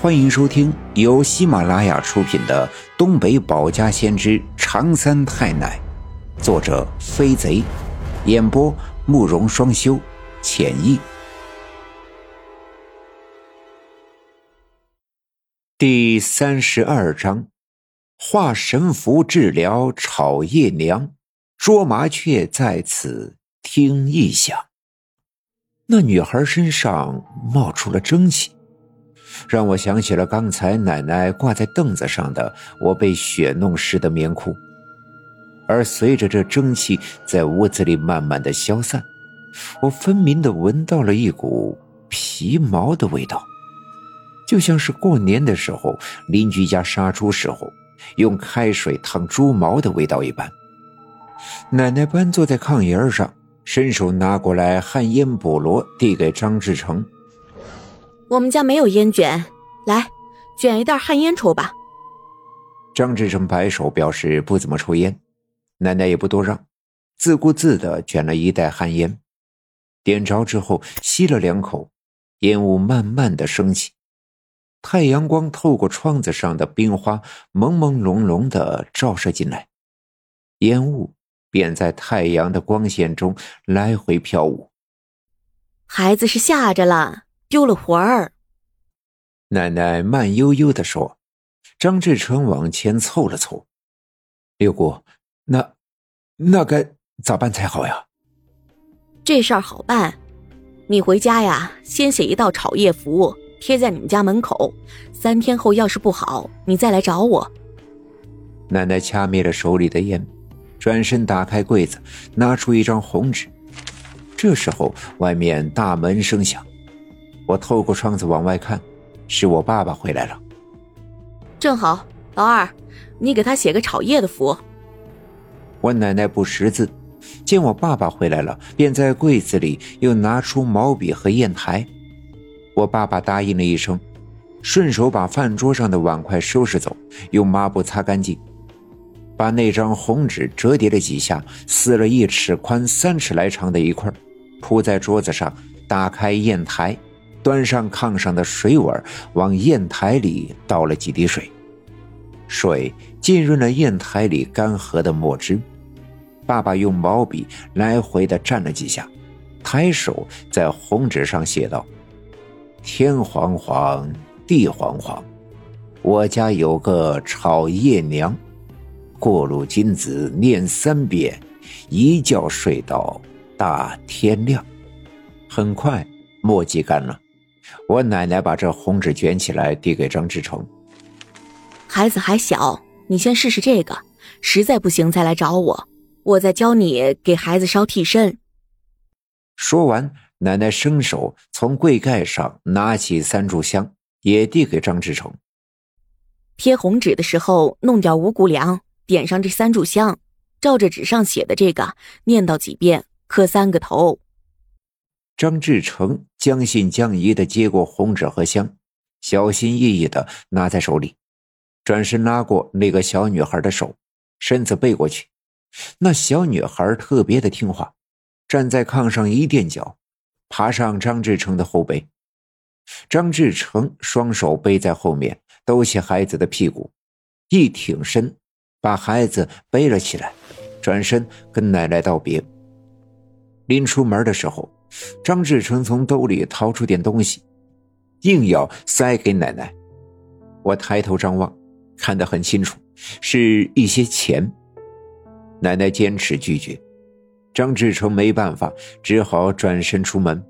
欢迎收听由喜马拉雅出品的《东北保家先知长三太奶》，作者飞贼，演播慕容双修，浅意。第三十二章：化神符治疗炒叶娘，捉麻雀在此听异响。那女孩身上冒出了蒸汽。让我想起了刚才奶奶挂在凳子上的我被血弄湿的棉裤，而随着这蒸汽在屋子里慢慢的消散，我分明的闻到了一股皮毛的味道，就像是过年的时候邻居家杀猪时候用开水烫猪毛的味道一般。奶奶半坐在炕沿上，伸手拿过来旱烟菠萝，递给张志成。我们家没有烟卷，来，卷一袋旱烟抽吧。张志成摆手表示不怎么抽烟，奶奶也不多让，自顾自的卷了一袋旱烟，点着之后吸了两口，烟雾慢慢的升起，太阳光透过窗子上的冰花朦朦胧胧的照射进来，烟雾便在太阳的光线中来回飘舞。孩子是吓着了。丢了魂儿，奶奶慢悠悠的说：“张志成往前凑了凑，六姑，那那该咋办才好呀？”这事儿好办，你回家呀，先写一道炒叶符，贴在你们家门口。三天后要是不好，你再来找我。奶奶掐灭了手里的烟，转身打开柜子，拿出一张红纸。这时候，外面大门声响。我透过窗子往外看，是我爸爸回来了。正好，老二，你给他写个炒叶的符。我奶奶不识字，见我爸爸回来了，便在柜子里又拿出毛笔和砚台。我爸爸答应了一声，顺手把饭桌上的碗筷收拾走，用抹布擦干净，把那张红纸折叠了几下，撕了一尺宽、三尺来长的一块，铺在桌子上，打开砚台。端上炕上的水碗，往砚台里倒了几滴水，水浸润了砚台里干涸的墨汁。爸爸用毛笔来回的蘸了几下，抬手在红纸上写道：“天黄黄，地黄黄，我家有个炒叶娘，过路金子念三遍，一觉睡到大天亮。”很快，墨迹干了。我奶奶把这红纸卷起来，递给张志成。孩子还小，你先试试这个，实在不行再来找我，我再教你给孩子烧替身。说完，奶奶伸手从柜盖上拿起三炷香，也递给张志成。贴红纸的时候，弄点五谷粮，点上这三炷香，照着纸上写的这个念叨几遍，磕三个头。张志成将信将疑的接过红纸和香，小心翼翼的拿在手里，转身拉过那个小女孩的手，身子背过去。那小女孩特别的听话，站在炕上一垫脚，爬上张志成的后背。张志成双手背在后面，兜起孩子的屁股，一挺身，把孩子背了起来，转身跟奶奶道别。临出门的时候。张志成从兜里掏出点东西，硬要塞给奶奶。我抬头张望，看得很清楚，是一些钱。奶奶坚持拒绝，张志成没办法，只好转身出门。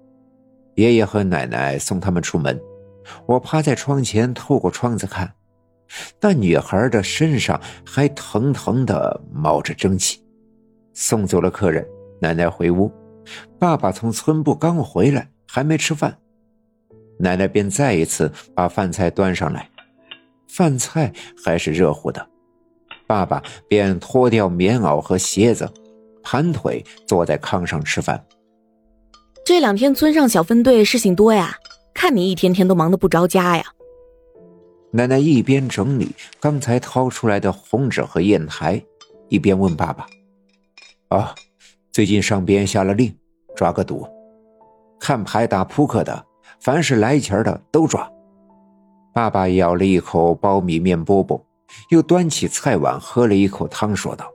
爷爷和奶奶送他们出门，我趴在窗前，透过窗子看，那女孩的身上还腾腾的冒着蒸汽。送走了客人，奶奶回屋。爸爸从村部刚回来，还没吃饭，奶奶便再一次把饭菜端上来，饭菜还是热乎的。爸爸便脱掉棉袄和鞋子，盘腿坐在炕上吃饭。这两天村上小分队事情多呀，看你一天天都忙得不着家呀。奶奶一边整理刚才掏出来的红纸和砚台，一边问爸爸：“啊？”最近上边下了令，抓个赌，看牌打扑克的，凡是来钱的都抓。爸爸咬了一口苞米面饽饽，又端起菜碗喝了一口汤，说道：“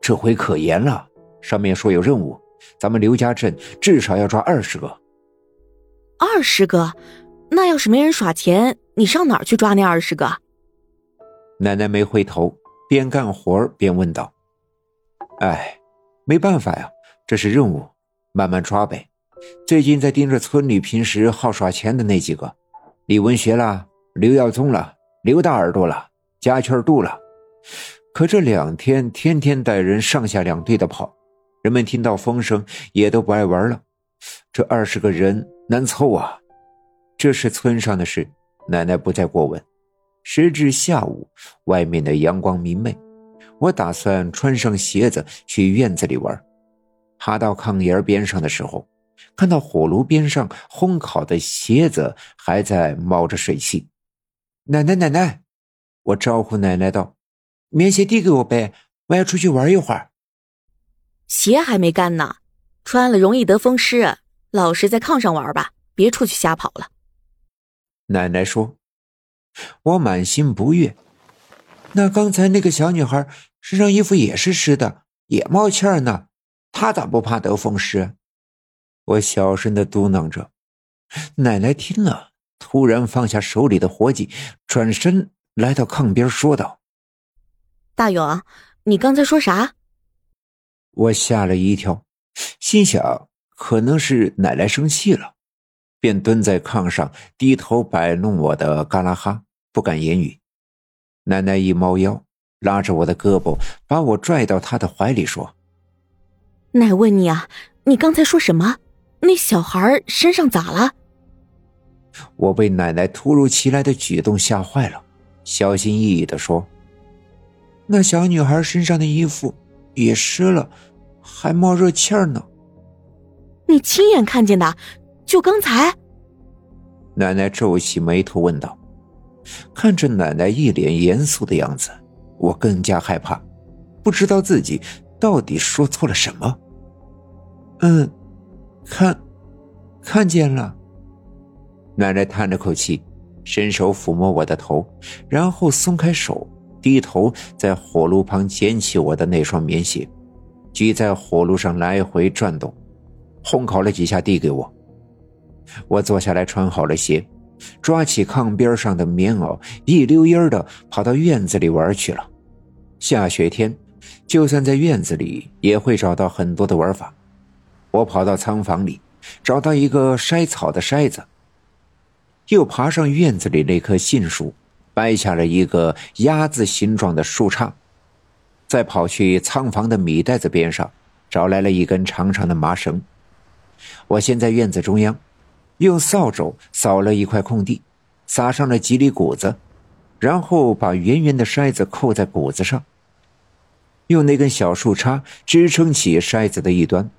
这回可严了，上面说有任务，咱们刘家镇至少要抓二十个。二十个？那要是没人耍钱，你上哪儿去抓那二十个？”奶奶没回头，边干活边问道：“哎，没办法呀，这是任务，慢慢抓呗。最近在盯着村里平时好耍钱的那几个。”李文学了，刘耀宗了，刘大耳朵了，加圈度了。可这两天天天带人上下两队的跑，人们听到风声也都不爱玩了。这二十个人难凑啊！这是村上的事，奶奶不再过问。时至下午，外面的阳光明媚，我打算穿上鞋子去院子里玩。爬到炕沿边上的时候。看到火炉边上烘烤的鞋子还在冒着水汽，奶奶奶奶，我招呼奶奶道：“棉鞋递给我呗，我要出去玩一会儿。”鞋还没干呢，穿了容易得风湿，老实在炕上玩吧，别出去瞎跑了。奶奶说：“我满心不悦，那刚才那个小女孩身上衣服也是湿的，也冒气儿呢，她咋不怕得风湿？”我小声的嘟囔着，奶奶听了，突然放下手里的活计，转身来到炕边，说道：“大勇，你刚才说啥？”我吓了一跳，心想可能是奶奶生气了，便蹲在炕上，低头摆弄我的嘎啦哈，不敢言语。奶奶一猫腰，拉着我的胳膊，把我拽到她的怀里，说：“奶问你啊，你刚才说什么？”那小孩身上咋了？我被奶奶突如其来的举动吓坏了，小心翼翼的说：“那小女孩身上的衣服也湿了，还冒热气儿呢。”你亲眼看见的？就刚才？奶奶皱起眉头问道。看着奶奶一脸严肃的样子，我更加害怕，不知道自己到底说错了什么。嗯。看，看见了。奶奶叹了口气，伸手抚摸我的头，然后松开手，低头在火炉旁捡起我的那双棉鞋，举在火炉上来回转动，烘烤了几下，递给我。我坐下来，穿好了鞋，抓起炕边上的棉袄，一溜烟的跑到院子里玩去了。下雪天，就算在院子里，也会找到很多的玩法。我跑到仓房里，找到一个筛草的筛子，又爬上院子里那棵杏树，掰下了一个鸭子形状的树杈，再跑去仓房的米袋子边上，找来了一根长长的麻绳。我先在院子中央，用扫帚扫了一块空地，撒上了几粒谷子，然后把圆圆的筛子扣在谷子上，用那根小树杈支撑起筛子的一端。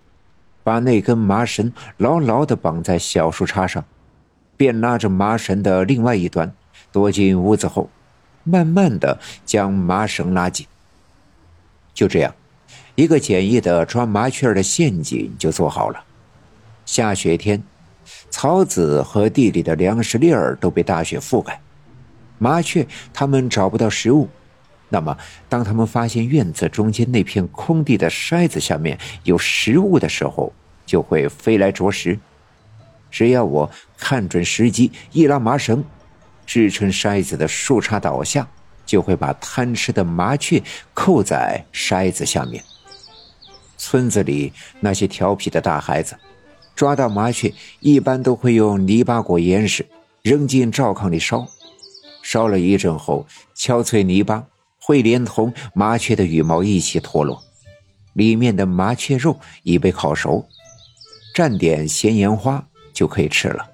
把那根麻绳牢牢的绑在小树杈上，便拉着麻绳的另外一端，躲进屋子后，慢慢的将麻绳拉紧。就这样，一个简易的抓麻雀的陷阱就做好了。下雪天，草籽和地里的粮食粒儿都被大雪覆盖，麻雀它们找不到食物。那么，当他们发现院子中间那片空地的筛子下面有食物的时候，就会飞来啄食。只要我看准时机，一拉麻绳，支撑筛子的树杈倒下，就会把贪吃的麻雀扣在筛子下面。村子里那些调皮的大孩子，抓到麻雀，一般都会用泥巴裹严实，扔进灶炕里烧。烧了一阵后，敲碎泥巴。会连同麻雀的羽毛一起脱落，里面的麻雀肉已被烤熟，蘸点咸盐花就可以吃了。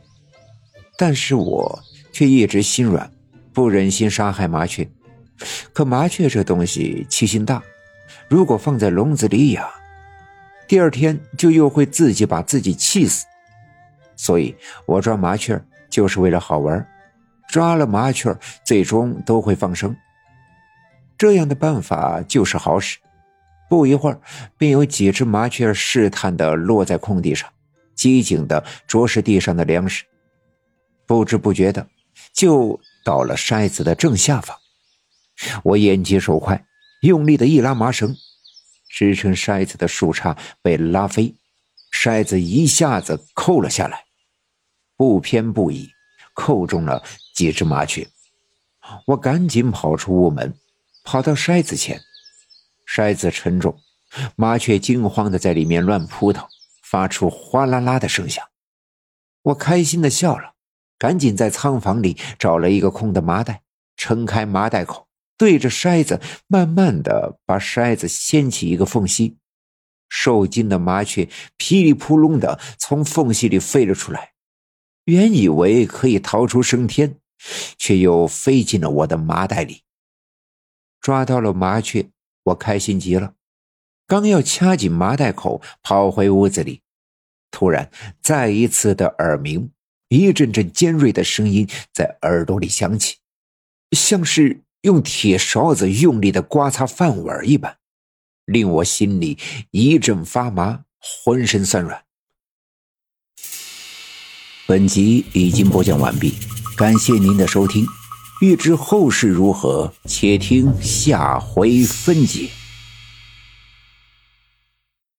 但是我却一直心软，不忍心杀害麻雀。可麻雀这东西气性大，如果放在笼子里养，第二天就又会自己把自己气死。所以我抓麻雀就是为了好玩，抓了麻雀最终都会放生。这样的办法就是好使，不一会儿，便有几只麻雀试探的落在空地上，机警的啄食地上的粮食。不知不觉的，就到了筛子的正下方。我眼疾手快，用力的一拉麻绳，支撑筛子的树杈被拉飞，筛子一下子扣了下来，不偏不倚，扣中了几只麻雀。我赶紧跑出屋门，跑到筛子前，筛子沉重，麻雀惊慌的在里面乱扑腾，发出哗啦啦的声响。我开心的笑了，赶紧在仓房里找了一个空的麻袋，撑开麻袋口，对着筛子慢慢的把筛子掀起一个缝隙，受惊的麻雀噼里扑隆的从缝隙里飞了出来，原以为可以逃出升天。却又飞进了我的麻袋里。抓到了麻雀，我开心极了，刚要掐紧麻袋口跑回屋子里，突然再一次的耳鸣，一阵阵尖锐的声音在耳朵里响起，像是用铁勺子用力的刮擦饭碗一般，令我心里一阵发麻，浑身酸软。本集已经播讲完毕。感谢您的收听，欲知后事如何，且听下回分解。